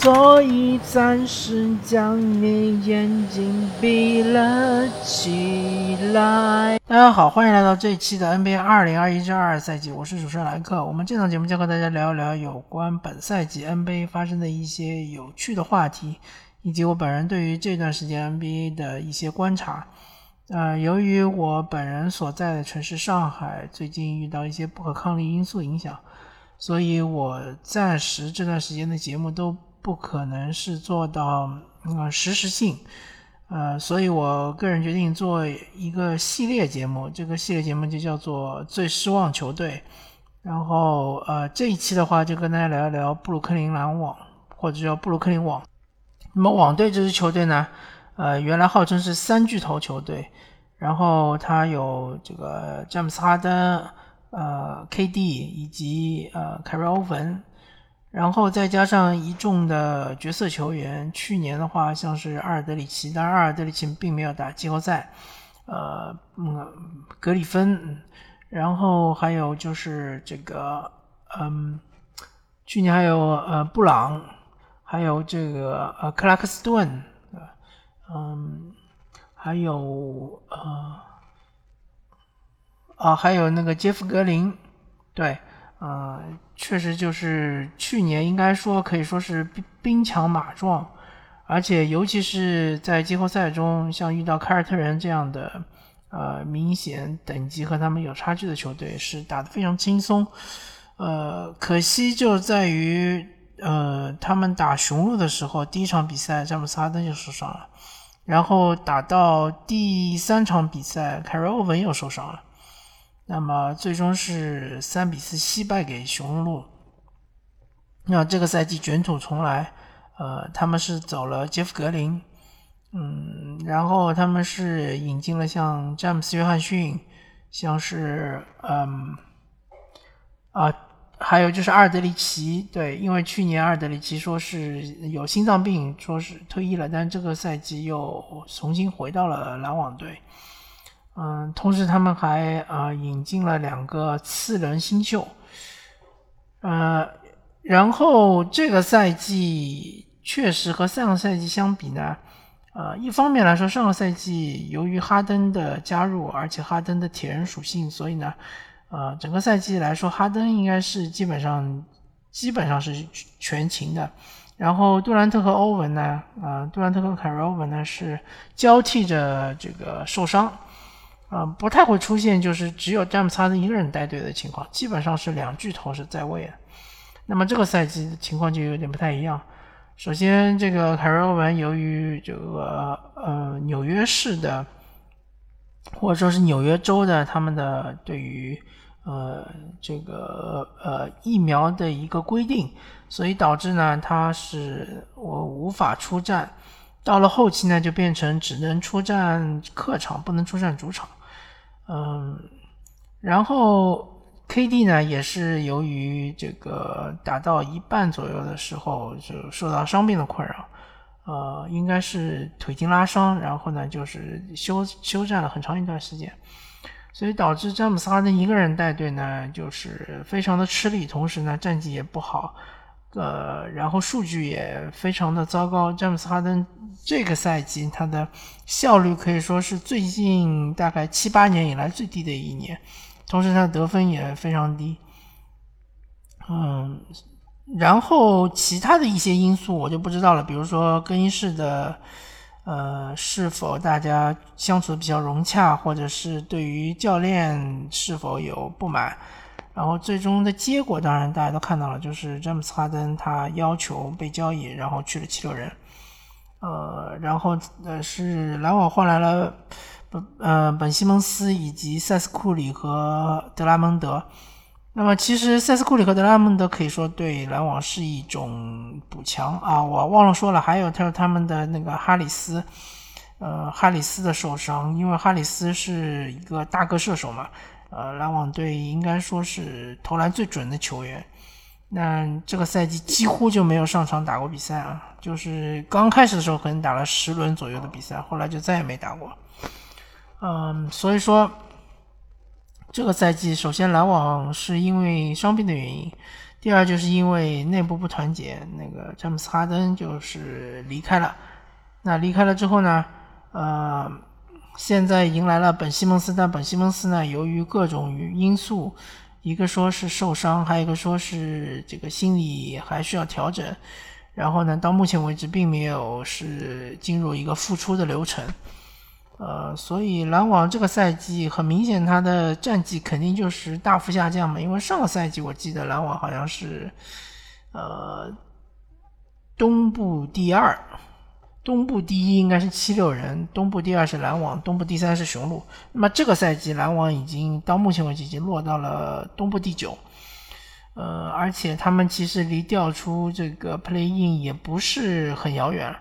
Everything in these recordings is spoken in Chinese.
所以暂时将你眼睛闭了起来。大家好，欢迎来到这一期的 NBA 二零二一至二赛季，我是主持人莱克。我们这档节目将和大家聊一聊有关本赛季 NBA 发生的一些有趣的话题，以及我本人对于这段时间 NBA 的一些观察。呃，由于我本人所在的城市上海最近遇到一些不可抗力因素影响。所以我暂时这段时间的节目都不可能是做到呃实时性，呃，所以我个人决定做一个系列节目，这个系列节目就叫做最失望球队。然后呃这一期的话就跟大家聊一聊布鲁克林篮网或者叫布鲁克林网。那么网队这支球队呢，呃原来号称是三巨头球队，然后它有这个詹姆斯哈登。呃，KD 以及呃凯瑞欧文，然后再加上一众的角色球员。去年的话，像是阿尔德里奇，当然阿尔德里奇并没有打季后赛。呃，嗯，格里芬，然后还有就是这个，嗯，去年还有呃布朗，还有这个呃克拉克斯顿，嗯，还有呃。啊，还有那个杰夫格林，对，呃，确实就是去年应该说可以说是兵兵强马壮，而且尤其是在季后赛中，像遇到凯尔特人这样的，呃，明显等级和他们有差距的球队，是打得非常轻松。呃，可惜就在于，呃，他们打雄鹿的时候，第一场比赛詹姆斯哈登就受伤了，然后打到第三场比赛，凯瑞欧文又受伤了。那么最终是三比四惜败给雄鹿。那这个赛季卷土重来，呃，他们是走了杰夫格林，嗯，然后他们是引进了像詹姆斯约翰逊，像是嗯啊，还有就是阿尔德里奇，对，因为去年阿尔德里奇说是有心脏病，说是退役了，但这个赛季又重新回到了篮网队。嗯，同时他们还啊引进了两个次轮新秀，呃，然后这个赛季确实和上个赛季相比呢，呃，一方面来说，上个赛季由于哈登的加入，而且哈登的铁人属性，所以呢，呃，整个赛季来说，哈登应该是基本上基本上是全勤的，然后杜兰特和欧文呢，啊，杜兰特和凯瑞欧文呢是交替着这个受伤。啊，不太会出现就是只有詹姆斯哈登一个人带队的情况，基本上是两巨头是在位的。那么这个赛季的情况就有点不太一样。首先，这个凯瑞欧文由于这个呃纽约市的或者说是纽约州的他们的对于呃这个呃疫苗的一个规定，所以导致呢他是我无法出战。到了后期呢，就变成只能出战客场，不能出战主场。嗯，然后 KD 呢也是由于这个打到一半左右的时候就受到伤病的困扰，呃，应该是腿筋拉伤，然后呢就是休休战了很长一段时间，所以导致詹姆斯哈登一个人带队呢就是非常的吃力，同时呢战绩也不好，呃，然后数据也非常的糟糕，詹姆斯哈登。这个赛季他的效率可以说是最近大概七八年以来最低的一年，同时他的得分也非常低。嗯，然后其他的一些因素我就不知道了，比如说更衣室的呃是否大家相处的比较融洽，或者是对于教练是否有不满，然后最终的结果当然大家都看到了，就是詹姆斯哈登他要求被交易，然后去了七六人。呃，然后呃是篮网换来了本呃本西蒙斯以及塞斯库里和德拉蒙德。那么其实塞斯库里和德拉蒙德可以说对篮网是一种补强啊。我忘了说了，还有他有他们的那个哈里斯，呃哈里斯的受伤，因为哈里斯是一个大个射手嘛，呃篮网队应该说是投篮最准的球员。那这个赛季几乎就没有上场打过比赛啊，就是刚开始的时候可能打了十轮左右的比赛，后来就再也没打过。嗯，所以说这个赛季首先篮网是因为伤病的原因，第二就是因为内部不团结，那个詹姆斯哈登就是离开了。那离开了之后呢，呃，现在迎来了本西蒙斯，但本西蒙斯呢，由于各种因素，一个说是受伤，还有一个说是这个心理还需要调整。然后呢，到目前为止并没有是进入一个复出的流程，呃，所以篮网这个赛季很明显，他的战绩肯定就是大幅下降嘛。因为上个赛季我记得篮网好像是，呃，东部第二，东部第一应该是七六人，东部第二是篮网，东部第三是雄鹿。那么这个赛季篮网已经到目前为止已经落到了东部第九。呃，而且他们其实离调出这个 Play In 也不是很遥远。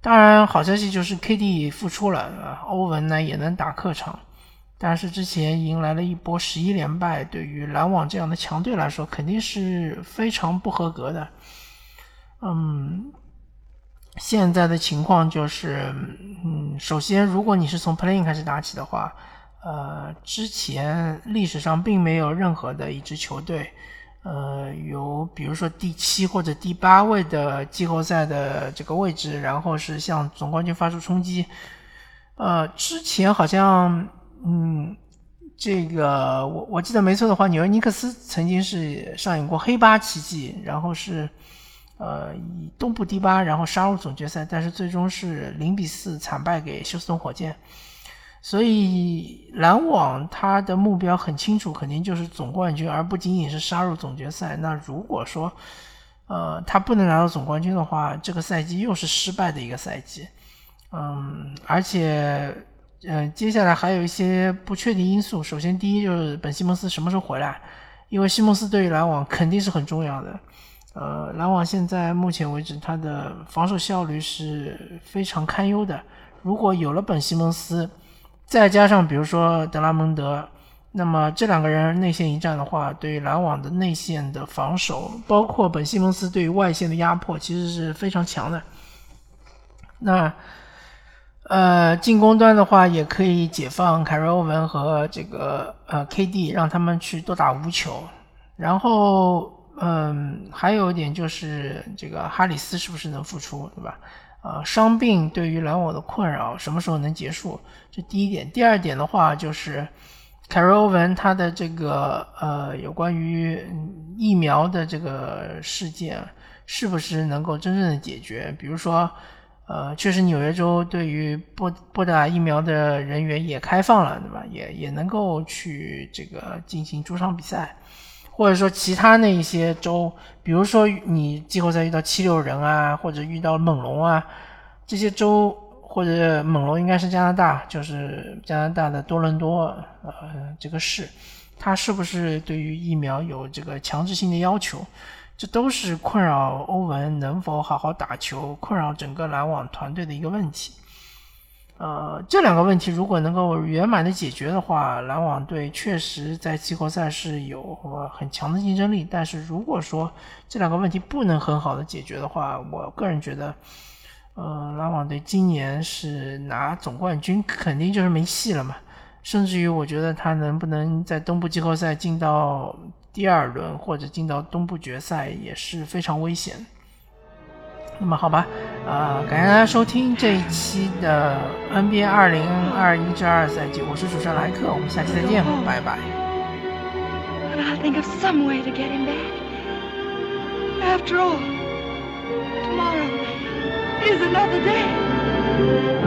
当然，好消息就是 KD 复出了，欧文呢也能打客场。但是之前迎来了一波十一连败，对于篮网这样的强队来说，肯定是非常不合格的。嗯，现在的情况就是，嗯，首先，如果你是从 Play In 开始打起的话，呃，之前历史上并没有任何的一支球队。呃，有比如说第七或者第八位的季后赛的这个位置，然后是向总冠军发出冲击。呃，之前好像，嗯，这个我我记得没错的话，纽约尼克斯曾经是上演过黑八奇迹，然后是呃以东部第八，然后杀入总决赛，但是最终是零比四惨败给休斯顿火箭。所以篮网他的目标很清楚，肯定就是总冠军，而不仅仅是杀入总决赛。那如果说，呃，他不能拿到总冠军的话，这个赛季又是失败的一个赛季。嗯，而且，嗯，接下来还有一些不确定因素。首先，第一就是本西蒙斯什么时候回来，因为西蒙斯对于篮网肯定是很重要的。呃，篮网现在目前为止，他的防守效率是非常堪忧的。如果有了本西蒙斯，再加上比如说德拉蒙德，那么这两个人内线一战的话，对于篮网的内线的防守，包括本西蒙斯对于外线的压迫，其实是非常强的。那呃，进攻端的话，也可以解放凯瑞欧文和这个呃 KD，让他们去多打无球。然后嗯，还有一点就是这个哈里斯是不是能复出，对吧？呃，伤病对于篮网的困扰什么时候能结束？这第一点。第二点的话，就是凯瑞欧文他的这个呃有关于疫苗的这个事件，是不是能够真正的解决？比如说，呃，确实纽约州对于不不打疫苗的人员也开放了，对吧？也也能够去这个进行主场比赛。或者说其他那一些州，比如说你季后赛遇到七六人啊，或者遇到猛龙啊，这些州或者猛龙应该是加拿大，就是加拿大的多伦多呃这个市，它是不是对于疫苗有这个强制性的要求？这都是困扰欧文能否好好打球，困扰整个篮网团队的一个问题。呃，这两个问题如果能够圆满的解决的话，篮网队确实在季后赛是有很强的竞争力。但是如果说这两个问题不能很好的解决的话，我个人觉得，呃，篮网队今年是拿总冠军 肯定就是没戏了嘛。甚至于我觉得他能不能在东部季后赛进到第二轮或者进到东部决赛也是非常危险。那么好吧，呃，感谢大家收听这一期的 NBA 二零二一至二赛季，我是主持人莱克，我们下期再见，拜拜。I'll think of some way to get him back. After all, tomorrow is another day.